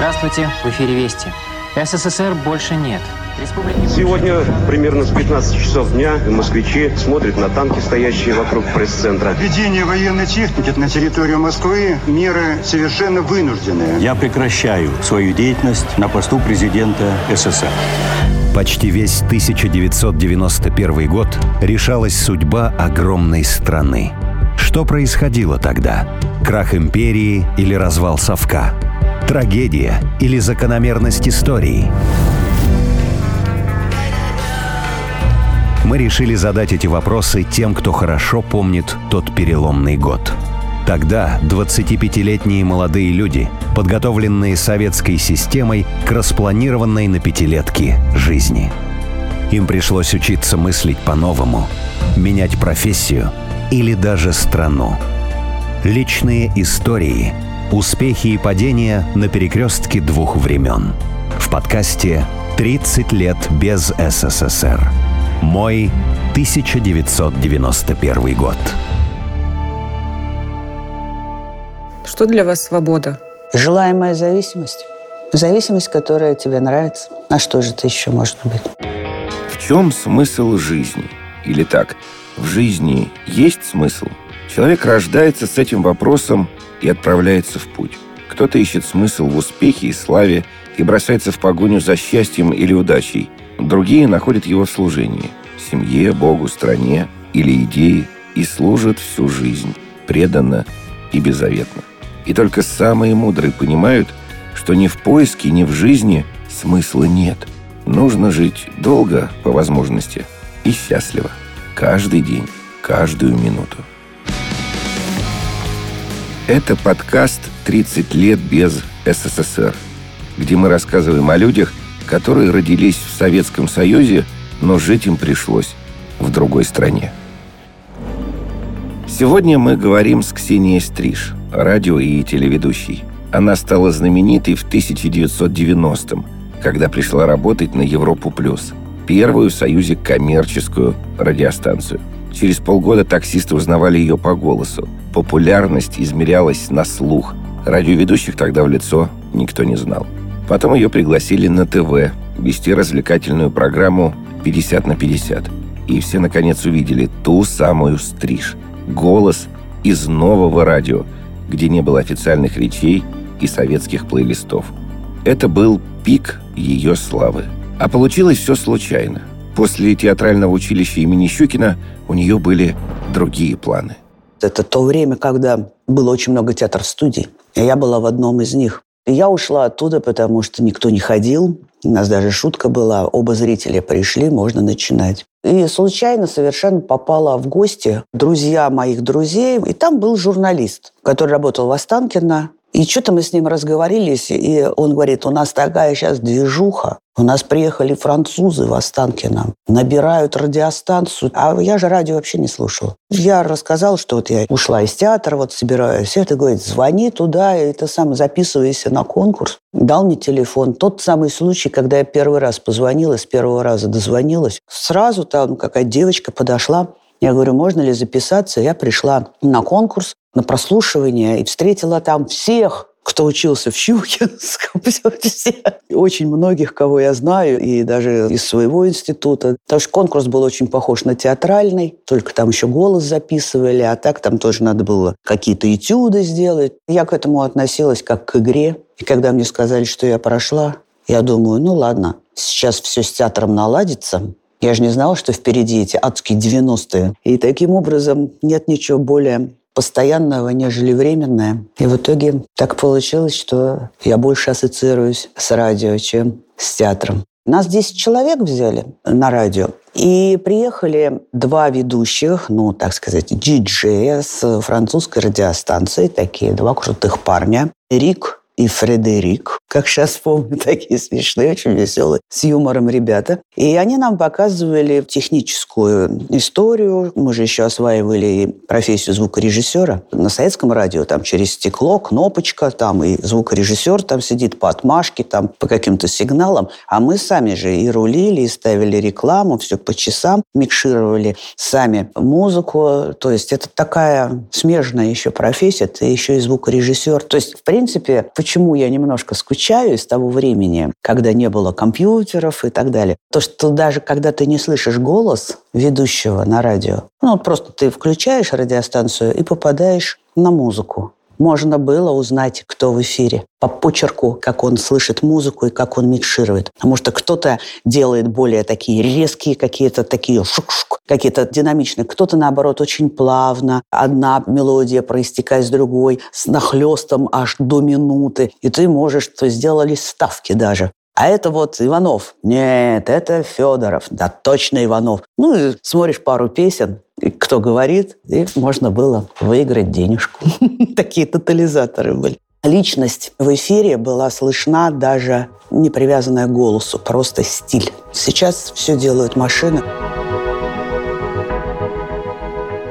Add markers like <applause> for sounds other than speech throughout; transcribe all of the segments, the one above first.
Здравствуйте, в эфире Вести. СССР больше нет. Сегодня примерно с 15 часов дня москвичи смотрят на танки, стоящие вокруг пресс-центра. Введение военной техники на территорию Москвы – меры совершенно вынужденные. Я прекращаю свою деятельность на посту президента СССР. Почти весь 1991 год решалась судьба огромной страны. Что происходило тогда? Крах империи или развал совка? Трагедия или закономерность истории? Мы решили задать эти вопросы тем, кто хорошо помнит тот переломный год. Тогда 25-летние молодые люди, подготовленные советской системой к распланированной на пятилетки жизни. Им пришлось учиться мыслить по-новому, менять профессию или даже страну. Личные истории – Успехи и падения на перекрестке двух времен. В подкасте «30 лет без СССР». Мой 1991 год. Что для вас свобода? Желаемая зависимость. Зависимость, которая тебе нравится. А что же это еще может быть? В чем смысл жизни? Или так, в жизни есть смысл? Человек рождается с этим вопросом и отправляется в путь. Кто-то ищет смысл в успехе и славе и бросается в погоню за счастьем или удачей. Другие находят его в служении – семье, Богу, стране или идее и служат всю жизнь, преданно и беззаветно. И только самые мудрые понимают, что ни в поиске, ни в жизни смысла нет. Нужно жить долго, по возможности, и счастливо. Каждый день, каждую минуту. Это подкаст «30 лет без СССР», где мы рассказываем о людях, которые родились в Советском Союзе, но жить им пришлось в другой стране. Сегодня мы говорим с Ксенией Стриж, радио и телеведущей. Она стала знаменитой в 1990-м, когда пришла работать на Европу Плюс, первую в Союзе коммерческую радиостанцию – Через полгода таксисты узнавали ее по голосу. Популярность измерялась на слух. Радиоведущих тогда в лицо никто не знал. Потом ее пригласили на ТВ вести развлекательную программу «50 на 50». И все, наконец, увидели ту самую стриж. Голос из нового радио, где не было официальных речей и советских плейлистов. Это был пик ее славы. А получилось все случайно. После театрального училища имени Щукина у нее были другие планы. Это то время, когда было очень много театр-студий. И я была в одном из них. И я ушла оттуда, потому что никто не ходил. У нас даже шутка была. Оба зрителя пришли, можно начинать. И случайно совершенно попала в гости друзья моих друзей. И там был журналист, который работал в Останкино. И что-то мы с ним разговорились, и он говорит, у нас такая сейчас движуха, у нас приехали французы в Останкино, набирают радиостанцию, а я же радио вообще не слушал. Я рассказал, что вот я ушла из театра, вот собираюсь. Это говорит, звони туда, и ты сам записывайся на конкурс. Дал мне телефон. Тот самый случай, когда я первый раз позвонила, с первого раза дозвонилась. Сразу там какая-то девочка подошла, я говорю, можно ли записаться? Я пришла на конкурс, на прослушивание и встретила там всех, кто учился в Щукинском. <laughs> Очень многих, кого я знаю, и даже из своего института. Потому что конкурс был очень похож на театральный, только там еще голос записывали, а так там тоже надо было какие-то этюды сделать. Я к этому относилась как к игре. И когда мне сказали, что я прошла, я думаю, ну ладно, сейчас все с театром наладится, я же не знала, что впереди эти адские 90-е. И таким образом нет ничего более постоянного, нежели временное. И в итоге так получилось, что я больше ассоциируюсь с радио, чем с театром. Нас 10 человек взяли на радио. И приехали два ведущих, ну, так сказать, диджея с французской радиостанции, такие два крутых парня. Рик и Фредерик, как сейчас помню, <laughs> такие смешные, очень веселые, с юмором ребята. И они нам показывали техническую историю. Мы же еще осваивали профессию звукорежиссера. На советском радио там через стекло, кнопочка, там и звукорежиссер там сидит по отмашке, там по каким-то сигналам. А мы сами же и рулили, и ставили рекламу, все по часам, микшировали сами музыку. То есть это такая смежная еще профессия, ты еще и звукорежиссер. То есть, в принципе, в почему я немножко скучаю из того времени, когда не было компьютеров и так далее. То, что даже когда ты не слышишь голос ведущего на радио, ну, просто ты включаешь радиостанцию и попадаешь на музыку можно было узнать, кто в эфире. По почерку, как он слышит музыку и как он микширует. Потому что кто-то делает более такие резкие, какие-то такие шук-шук, какие-то динамичные. Кто-то, наоборот, очень плавно. Одна мелодия проистекает с другой, с нахлестом аж до минуты. И ты можешь, то сделали ставки даже. А это вот Иванов. Нет, это Федоров. Да, точно Иванов. Ну и смотришь пару песен, кто говорит, и можно было выиграть денежку. <laughs> Такие тотализаторы были. Личность в эфире была слышна даже не привязанная к голосу, просто стиль. Сейчас все делают машины.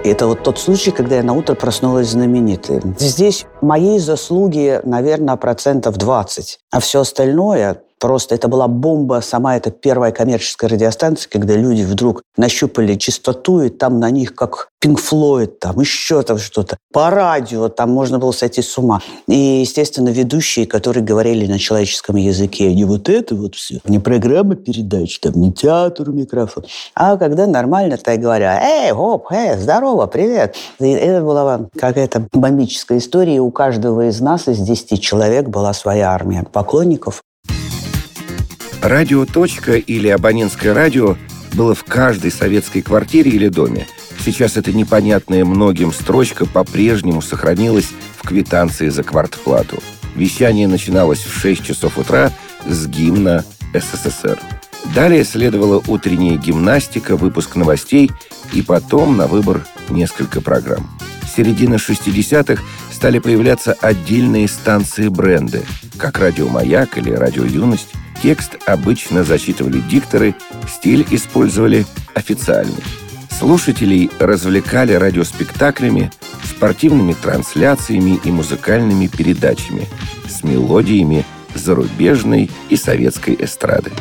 Это вот тот случай, когда я на утро проснулась знаменитой. Здесь моей заслуги, наверное, процентов 20. А все остальное Просто это была бомба, сама эта первая коммерческая радиостанция, когда люди вдруг нащупали чистоту, и там на них как Пинк Флойд, там еще там что-то. По радио там можно было сойти с ума. И, естественно, ведущие, которые говорили на человеческом языке, не вот это вот все, не программа передач, там не театр, микрофон. А когда нормально, так говоря, эй, оп, эй, здорово, привет. И это была какая-то бомбическая история, и у каждого из нас, из 10 человек, была своя армия поклонников. Радио «Точка» или абонентское радио было в каждой советской квартире или доме. Сейчас эта непонятная многим строчка по-прежнему сохранилась в квитанции за квартплату. Вещание начиналось в 6 часов утра с гимна СССР. Далее следовала утренняя гимнастика, выпуск новостей и потом на выбор несколько программ. Середины 60-х стали появляться отдельные станции-бренды, как «Радио Маяк» или «Радио Юность», Текст обычно зачитывали дикторы, стиль использовали официальный. Слушателей развлекали радиоспектаклями, спортивными трансляциями и музыкальными передачами с мелодиями зарубежной и советской эстрады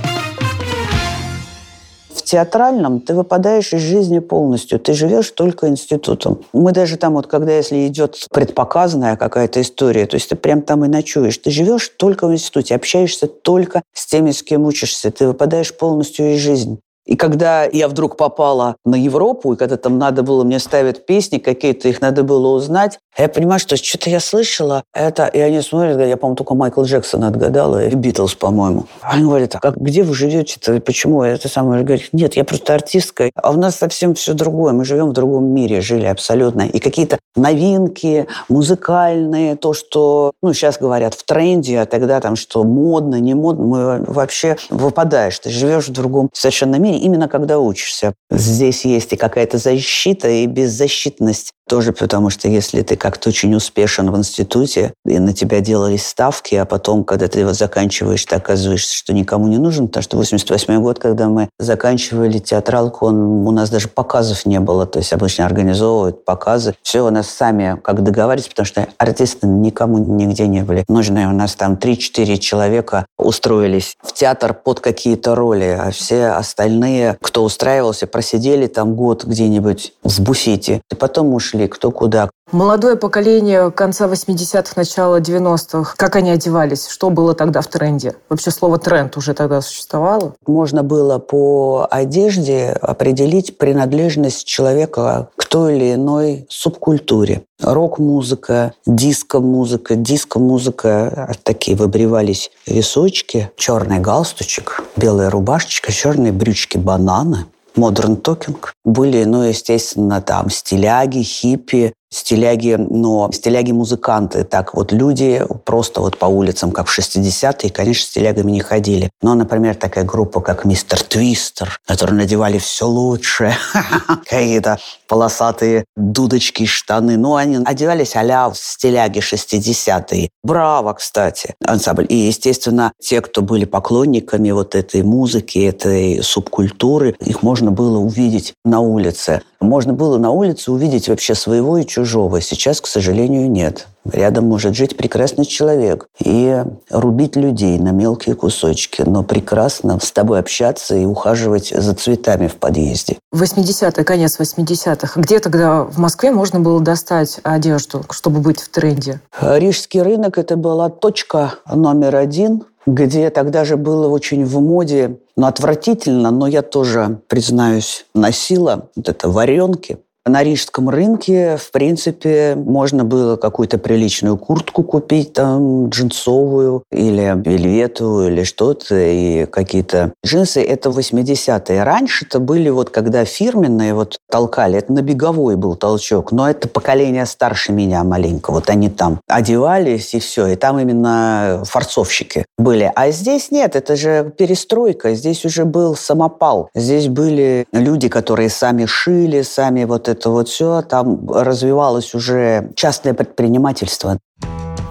театральном ты выпадаешь из жизни полностью. Ты живешь только институтом. Мы даже там, вот когда если идет предпоказанная какая-то история, то есть ты прям там и ночуешь. Ты живешь только в институте, общаешься только с теми, с кем учишься. Ты выпадаешь полностью из жизни. И когда я вдруг попала на Европу, и когда там надо было мне ставить песни какие-то, их надо было узнать, я понимаю, что что-то я слышала, это, и они смотрят, говорят, я, по-моему, только Майкл Джексона отгадала, и Битлз, по-моему. Они говорят, а как, где вы живете-то, почему? Это самое, говорит, нет, я просто артистка, а у нас совсем все другое, мы живем в другом мире, жили абсолютно. И какие-то новинки музыкальные, то, что, ну, сейчас говорят в тренде, а тогда там, что модно, не модно, мы вообще выпадаешь, ты живешь в другом совершенно мире, именно когда учишься. Здесь есть и какая-то защита, и беззащитность тоже потому, что если ты как-то очень успешен в институте, и на тебя делались ставки, а потом, когда ты его заканчиваешь, ты оказываешься, что никому не нужен, потому что 88 год, когда мы заканчивали театралку, он, у нас даже показов не было, то есть обычно организовывают показы. Все у нас сами как договаривались, потому что артисты никому нигде не были нужны. У нас там 3-4 человека устроились в театр под какие-то роли, а все остальные, кто устраивался, просидели там год где-нибудь в буфете, и потом ушли шли, кто куда. Молодое поколение конца 80-х, начала 90-х, как они одевались? Что было тогда в тренде? Вообще слово «тренд» уже тогда существовало? Можно было по одежде определить принадлежность человека к той или иной субкультуре. Рок-музыка, диско-музыка, диско-музыка, такие выбривались височки, черный галстучек, белая рубашечка, черные брючки бананы – Modern Talking. Были, ну, естественно, там стиляги, хиппи, стиляги, но стиляги-музыканты, так вот люди просто вот по улицам, как в 60-е, конечно, стилягами не ходили. Но, например, такая группа, как Мистер Твистер, которые надевали все лучшее, <laughs> какие-то полосатые дудочки, штаны. Ну, они одевались а-ля стиляги 60-е. Браво, кстати, ансамбль. И, естественно, те, кто были поклонниками вот этой музыки, этой субкультуры, их можно было увидеть на улице. Можно было на улице увидеть вообще своего и чужого. Сейчас, к сожалению, нет. Рядом может жить прекрасный человек и рубить людей на мелкие кусочки, но прекрасно с тобой общаться и ухаживать за цветами в подъезде. 80-е, конец 80-х. Где тогда в Москве можно было достать одежду, чтобы быть в тренде? Рижский рынок – это была точка номер один где тогда же было очень в моде, ну, отвратительно, но я тоже, признаюсь, носила вот это варенки. На рижском рынке, в принципе, можно было какую-то приличную куртку купить, там, джинсовую или вельветовую или что-то, и какие-то джинсы. Это 80-е. Раньше-то были вот, когда фирменные вот толкали, это на беговой был толчок, но это поколение старше меня маленько. Вот они там одевались и все, и там именно форцовщики были. А здесь нет, это же перестройка, здесь уже был самопал. Здесь были люди, которые сами шили, сами вот это вот все, там развивалось уже частное предпринимательство.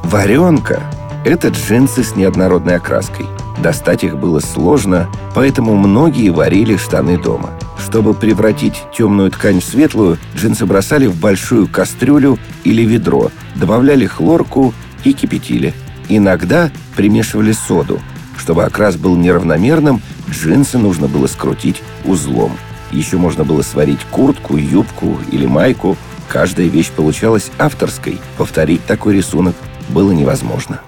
Варенка – это джинсы с неоднородной окраской. Достать их было сложно, поэтому многие варили штаны дома. Чтобы превратить темную ткань в светлую, джинсы бросали в большую кастрюлю или ведро, добавляли хлорку и кипятили. Иногда примешивали соду. Чтобы окрас был неравномерным, джинсы нужно было скрутить узлом – еще можно было сварить куртку, юбку или майку. Каждая вещь получалась авторской. Повторить такой рисунок было невозможно.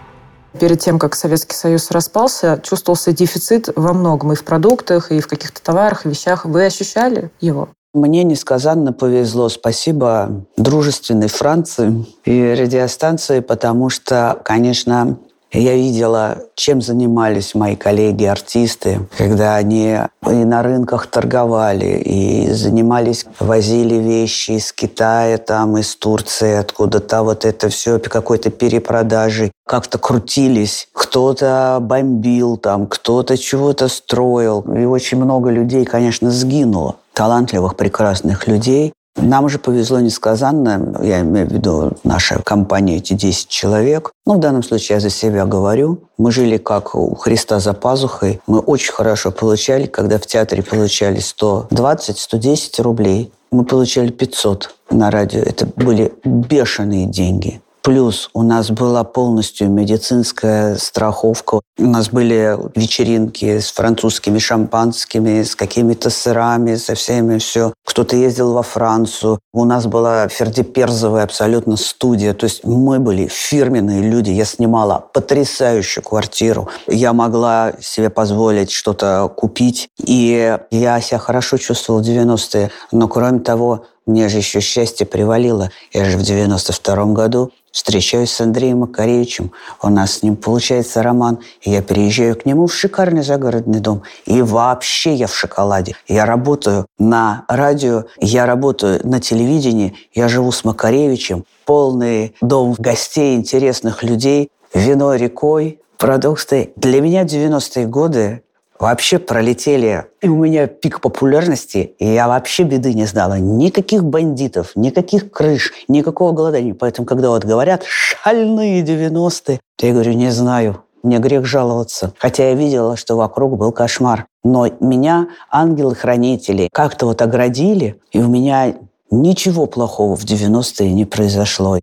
Перед тем, как Советский Союз распался, чувствовался дефицит во многом и в продуктах, и в каких-то товарах, и вещах. Вы ощущали его? Мне несказанно повезло. Спасибо дружественной Франции и радиостанции, потому что, конечно, я видела, чем занимались мои коллеги-артисты, когда они и на рынках торговали, и занимались, возили вещи из Китая, там, из Турции, откуда-то вот это все, какой-то перепродажи. Как-то крутились. Кто-то бомбил там, кто-то чего-то строил. И очень много людей, конечно, сгинуло талантливых, прекрасных людей. Нам же повезло несказанно, я имею в виду наша компания, эти 10 человек. Ну, в данном случае я за себя говорю. Мы жили как у Христа за пазухой. Мы очень хорошо получали, когда в театре получали 120-110 рублей. Мы получали 500 на радио. Это были бешеные деньги. Плюс у нас была полностью медицинская страховка. У нас были вечеринки с французскими шампанскими, с какими-то сырами, со всеми все. Кто-то ездил во Францию. У нас была фердиперзовая абсолютно студия. То есть мы были фирменные люди. Я снимала потрясающую квартиру. Я могла себе позволить что-то купить. И я себя хорошо чувствовала в 90-е. Но кроме того, мне же еще счастье привалило. Я же в 92 году встречаюсь с Андреем Макаревичем. У нас с ним получается роман. И я переезжаю к нему в шикарный загородный дом. И вообще я в шоколаде. Я работаю на радио, я работаю на телевидении, я живу с Макаревичем. Полный дом гостей, интересных людей, вино рекой, продукты. Для меня 90-е годы вообще пролетели. И у меня пик популярности, и я вообще беды не знала. Никаких бандитов, никаких крыш, никакого голодания. Поэтому, когда вот говорят «шальные 90-е», я говорю, не знаю, мне грех жаловаться. Хотя я видела, что вокруг был кошмар. Но меня ангелы-хранители как-то вот оградили, и у меня ничего плохого в 90-е не произошло.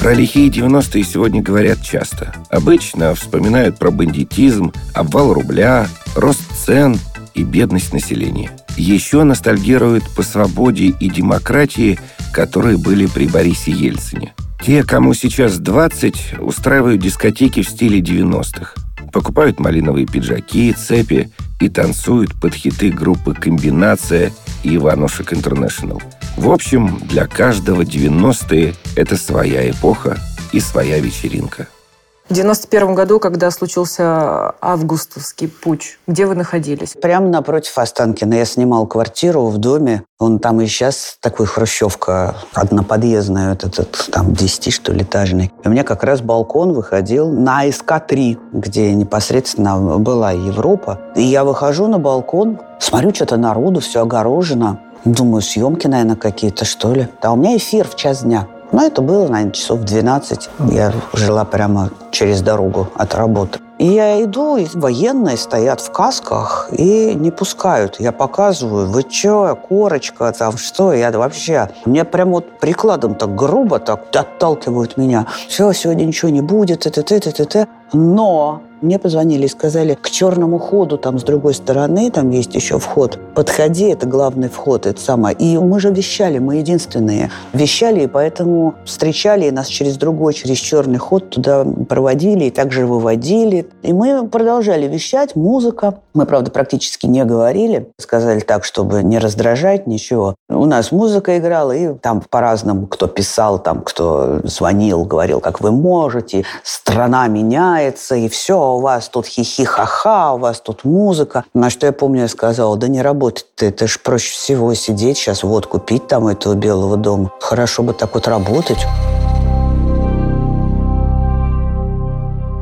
Про лихие 90-е сегодня говорят часто. Обычно вспоминают про бандитизм, обвал рубля, рост цен и бедность населения. Еще ностальгируют по свободе и демократии, которые были при Борисе Ельцине. Те, кому сейчас 20, устраивают дискотеки в стиле 90-х. Покупают малиновые пиджаки, цепи и танцуют под хиты группы «Комбинация» и «Иванушек Интернешнл». В общем, для каждого 90-е – это своя эпоха и своя вечеринка. В 91 году, когда случился августовский путь, где вы находились? Прямо напротив Останкина. Я снимал квартиру в доме. Он там и сейчас такой хрущевка одноподъездная, вот этот там 10 что ли этажный. И у меня как раз балкон выходил на СК-3, где непосредственно была Европа. И я выхожу на балкон, смотрю, что-то народу, все огорожено. Думаю, съемки, наверное, какие-то, что ли. А у меня эфир в час дня. Но это было, наверное, часов 12. Я жила прямо через дорогу от работы. И я иду, и военные стоят в касках и не пускают. Я показываю, вы что, корочка, там что, я вообще... Мне прям вот прикладом так грубо так отталкивают меня. Все, сегодня ничего не будет, т т т т Но мне позвонили и сказали, к черному ходу там с другой стороны, там есть еще вход. Подходи, это главный вход, это самое. И мы же вещали, мы единственные. Вещали, и поэтому встречали, и нас через другой, через черный ход туда проводили, и также выводили. И мы продолжали вещать, музыка. Мы, правда, практически не говорили. Сказали так, чтобы не раздражать, ничего. У нас музыка играла, и там по-разному, кто писал, там, кто звонил, говорил, как вы можете, страна меняется, и все, у вас тут хихи-ха-ха, у вас тут музыка. На что я помню, я сказала, да не работает это ж проще всего сидеть сейчас, водку пить там этого Белого дома. Хорошо бы так вот работать.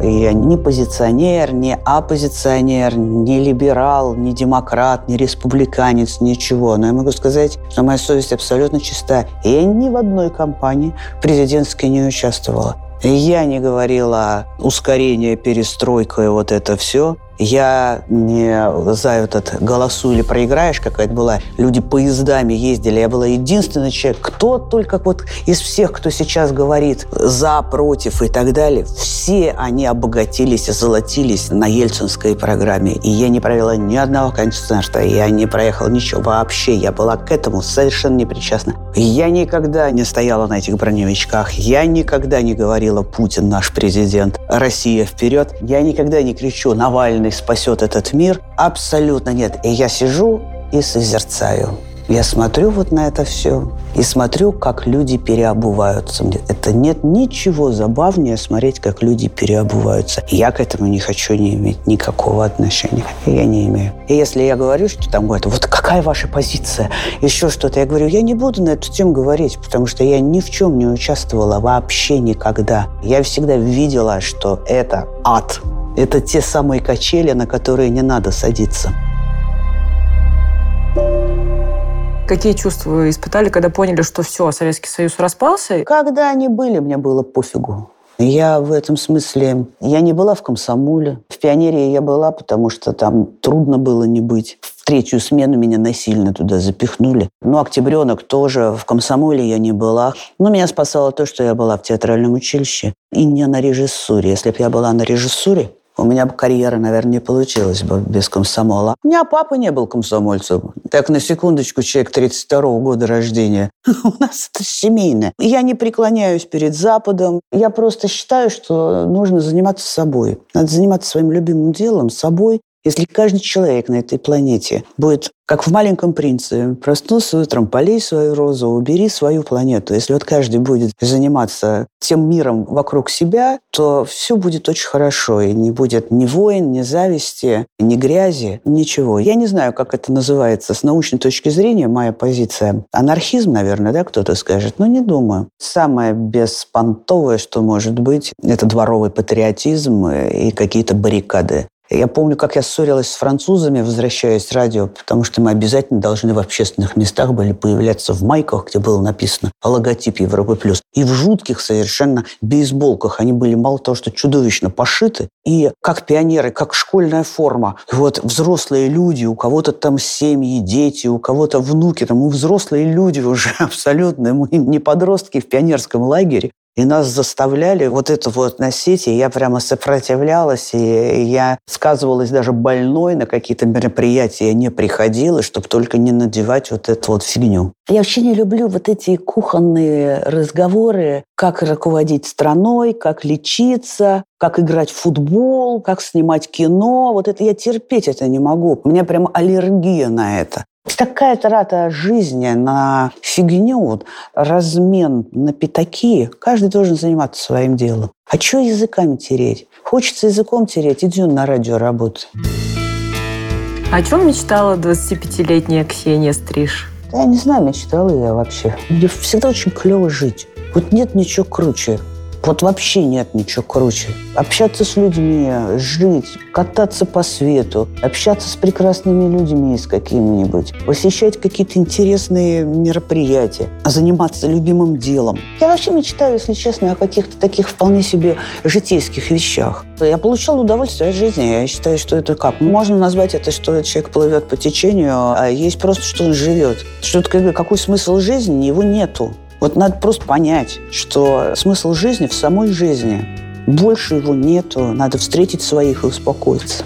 Я не позиционер, не оппозиционер, не либерал, не демократ, не республиканец, ничего. Но я могу сказать, что моя совесть абсолютно чиста. Я ни в одной кампании президентской не участвовала. Я не говорила ускорение, перестройка и вот это все. Я не за этот голосу или проиграешь, какая-то была. Люди поездами ездили. Я была единственный человек, кто только вот из всех, кто сейчас говорит за, против и так далее, все они обогатились и золотились на ельцинской программе. И я не провела ни одного концерта, я не проехала ничего вообще. Я была к этому совершенно не причастна. Я никогда не стояла на этих броневичках. Я никогда не говорила «Путин наш президент», «Россия вперед». Я никогда не кричу «Навальный Вселенной спасет этот мир. Абсолютно нет. И я сижу и созерцаю. Я смотрю вот на это все и смотрю, как люди переобуваются. Это нет ничего забавнее смотреть, как люди переобуваются. Я к этому не хочу не иметь никакого отношения. Я не имею. И если я говорю, что там говорят, вот какая ваша позиция, еще что-то, я говорю, я не буду на эту тему говорить, потому что я ни в чем не участвовала вообще никогда. Я всегда видела, что это ад. Это те самые качели, на которые не надо садиться. Какие чувства вы испытали, когда поняли, что все, Советский Союз распался? Когда они были, мне было пофигу. Я в этом смысле... Я не была в комсомоле. В пионерии я была, потому что там трудно было не быть. В третью смену меня насильно туда запихнули. Ну, октябренок тоже. В комсомоле я не была. Но меня спасало то, что я была в театральном училище. И не на режиссуре. Если бы я была на режиссуре, у меня бы карьера, наверное, не получилась бы без комсомола. У меня папа не был комсомольцем. Так, на секундочку, человек 32 -го года рождения. <laughs> У нас это семейное. Я не преклоняюсь перед Западом. Я просто считаю, что нужно заниматься собой. Надо заниматься своим любимым делом, собой, если каждый человек на этой планете будет, как в «Маленьком принце», проснулся утром, полей свою розу, убери свою планету. Если вот каждый будет заниматься тем миром вокруг себя, то все будет очень хорошо. И не будет ни войн, ни зависти, ни грязи, ничего. Я не знаю, как это называется с научной точки зрения, моя позиция. Анархизм, наверное, да, кто-то скажет, но не думаю. Самое беспонтовое, что может быть, это дворовый патриотизм и какие-то баррикады. Я помню, как я ссорилась с французами, возвращаясь с радио, потому что мы обязательно должны в общественных местах были появляться в майках, где было написано логотип Европы плюс, и в жутких совершенно бейсболках. Они были мало того, что чудовищно пошиты, и как пионеры, как школьная форма. Вот взрослые люди, у кого-то там семьи, дети, у кого-то внуки, там мы взрослые люди уже <laughs> абсолютно, мы не подростки в пионерском лагере. И нас заставляли вот это вот носить, и я прямо сопротивлялась, и я сказывалась даже больной на какие-то мероприятия, я не приходила, чтобы только не надевать вот эту вот фигню. Я вообще не люблю вот эти кухонные разговоры, как руководить страной, как лечиться, как играть в футбол, как снимать кино. Вот это я терпеть это не могу. У меня прям аллергия на это. Такая трата жизни на фигню, вот, размен на пятаки. Каждый должен заниматься своим делом. А что языками тереть? Хочется языком тереть, иди на радио работай. О чем мечтала 25-летняя Ксения Стриж? Я не знаю, мечтала я вообще. Мне всегда очень клево жить. Вот нет ничего круче Вот вообще нет ничего круче. Общаться с людьми, жить, кататься по свету, общаться с прекрасными людьми с какими-нибудь, посещать какие-то интересные мероприятия, заниматься любимым делом. Я вообще мечтаю, если честно, о каких-то таких вполне себе житейских вещах. Я получал удовольствие от жизни. Я считаю, что это как? Можно назвать это, что человек плывет по течению, а есть просто, что он живет. Что это какой смысл жизни, его нету. Вот надо просто понять, что смысл жизни в самой жизни. Больше его нету. Надо встретить своих и успокоиться.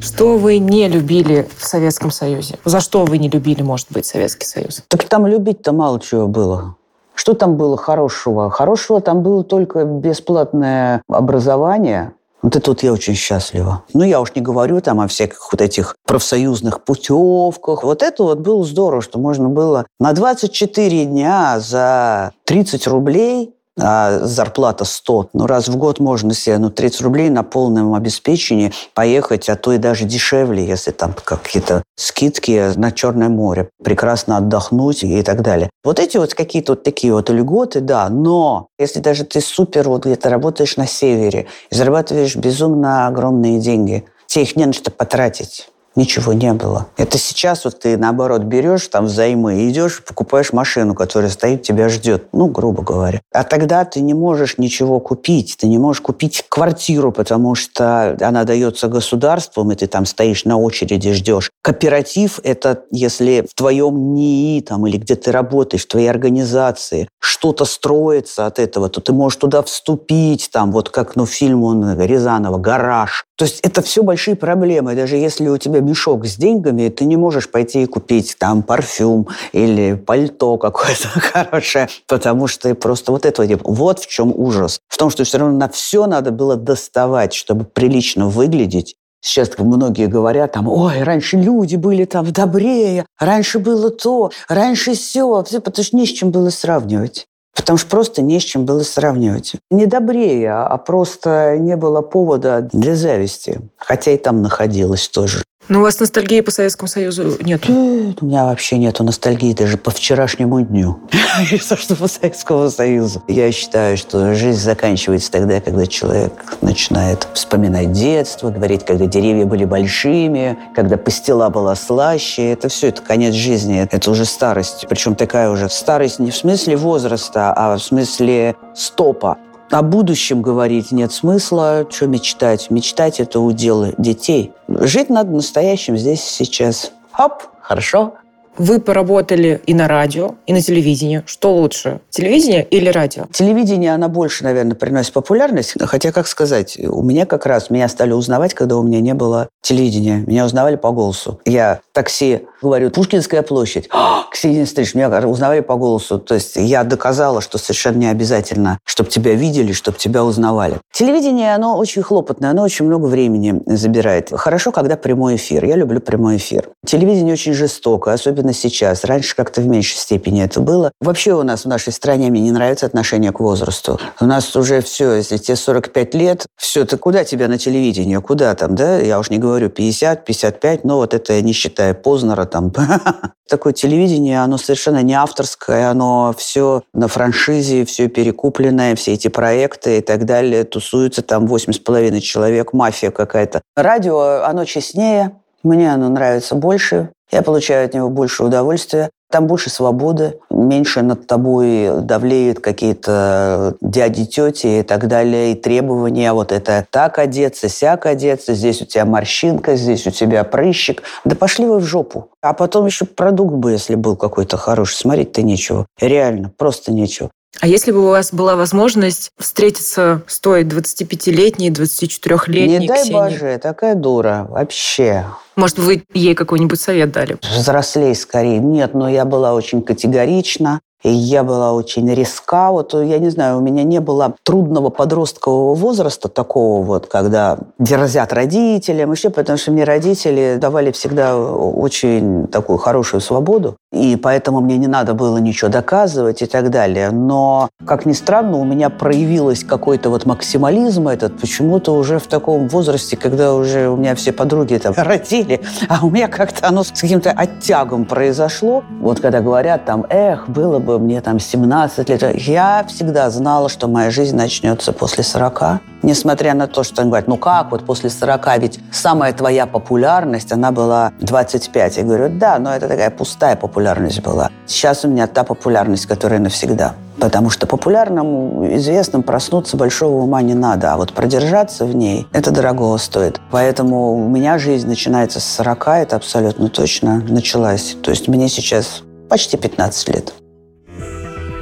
Что вы не любили в Советском Союзе? За что вы не любили, может быть, Советский Союз? Так там любить-то мало чего было. Что там было хорошего? Хорошего там было только бесплатное образование, вот это вот я очень счастлива. Ну, я уж не говорю там о всяких вот этих профсоюзных путевках. Вот это вот было здорово, что можно было на 24 дня за 30 рублей а зарплата 100. Ну, раз в год можно себе, ну, 30 рублей на полном обеспечении поехать, а то и даже дешевле, если там какие-то скидки на Черное море, прекрасно отдохнуть и так далее. Вот эти вот какие-то вот такие вот льготы, да, но если даже ты супер вот где-то работаешь на севере и зарабатываешь безумно огромные деньги, тебе их не на что потратить ничего не было. Это сейчас вот ты, наоборот, берешь там взаймы, идешь, покупаешь машину, которая стоит, тебя ждет, ну, грубо говоря. А тогда ты не можешь ничего купить. Ты не можешь купить квартиру, потому что она дается государством, и ты там стоишь на очереди, ждешь. Кооператив – это если в твоем НИИ там, или где ты работаешь, в твоей организации что-то строится от этого, то ты можешь туда вступить, там, вот как ну, фильм он, Рязанова «Гараж». То есть это все большие проблемы. Даже если у тебя мешок с деньгами, ты не можешь пойти и купить там парфюм или пальто какое-то <laughs> хорошее, потому что просто вот этого нет. Вот в чем ужас. В том, что все равно на все надо было доставать, чтобы прилично выглядеть. Сейчас многие говорят, там, ой, раньше люди были там добрее, раньше было то, раньше все, потому что не с чем было сравнивать. Потому что просто не с чем было сравнивать. Не добрее, а просто не было повода для зависти. Хотя и там находилось тоже. Но у вас ностальгии по Советскому Союзу нет? У меня вообще нету ностальгии даже по вчерашнему дню. <laughs> Что что по Советскому Союзу. Я считаю, что жизнь заканчивается тогда, когда человек начинает вспоминать детство, говорить, когда деревья были большими, когда пастила была слаще. Это все, это конец жизни. Это уже старость. Причем такая уже старость не в смысле возраста, а в смысле стопа. О будущем говорить нет смысла. Что мечтать? Мечтать – это удел детей. Жить надо настоящим здесь и сейчас. Хоп, хорошо. Вы поработали и на радио, и на телевидении. Что лучше, телевидение или радио? Телевидение, она больше, наверное, приносит популярность. Хотя, как сказать, у меня как раз, меня стали узнавать, когда у меня не было телевидения. Меня узнавали по голосу. Я такси говорю, Пушкинская площадь. «А, <gasps> Ксения Стриж, меня узнавали по голосу. То есть я доказала, что совершенно не обязательно, чтобы тебя видели, чтобы тебя узнавали. Телевидение, оно очень хлопотное, оно очень много времени забирает. Хорошо, когда прямой эфир. Я люблю прямой эфир. Телевидение очень жестоко, особенно особенно сейчас. Раньше как-то в меньшей степени это было. Вообще у нас в нашей стране мне не нравится отношение к возрасту. У нас уже все, если тебе 45 лет, все, ты куда тебя на телевидении? Куда там, да? Я уж не говорю 50, 55, но вот это не считая Познера там. <laughs> Такое телевидение, оно совершенно не авторское, оно все на франшизе, все перекупленное, все эти проекты и так далее. Тусуются там 8,5 человек, мафия какая-то. Радио, оно честнее, мне оно нравится больше. Я получаю от него больше удовольствия. Там больше свободы, меньше над тобой давлеют какие-то дяди, тети и так далее, и требования. Вот это так одеться, сяк одеться, здесь у тебя морщинка, здесь у тебя прыщик. Да пошли вы в жопу. А потом еще продукт бы, если был какой-то хороший, смотреть-то нечего. Реально, просто нечего. А если бы у вас была возможность встретиться с той 25-летней, 24-летней Не дай Ксенией? боже, такая дура, вообще. Может, вы ей какой-нибудь совет дали? Взрослей скорее. Нет, но я была очень категорична. И я была очень резка. Вот, я не знаю, у меня не было трудного подросткового возраста такого вот, когда дерзят родителям, еще потому что мне родители давали всегда очень такую хорошую свободу. И поэтому мне не надо было ничего доказывать и так далее. Но, как ни странно, у меня проявилось какой-то вот максимализм этот почему-то уже в таком возрасте, когда уже у меня все подруги там <laughs> родили, а у меня как-то оно с каким-то оттягом произошло. Вот когда говорят там, эх, было бы мне там 17 лет, я всегда знала, что моя жизнь начнется после 40. Несмотря на то, что они говорят, ну как, вот после 40, ведь самая твоя популярность, она была 25. Я говорю, да, но это такая пустая популярность была. Сейчас у меня та популярность, которая навсегда. Потому что популярному, известным проснуться большого ума не надо, а вот продержаться в ней, это дорого стоит. Поэтому у меня жизнь начинается с 40, это абсолютно точно началась. То есть мне сейчас почти 15 лет.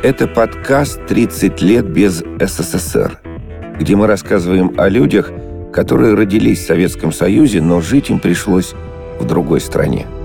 Это подкаст «30 лет без СССР», где мы рассказываем о людях, которые родились в Советском Союзе, но жить им пришлось в другой стране –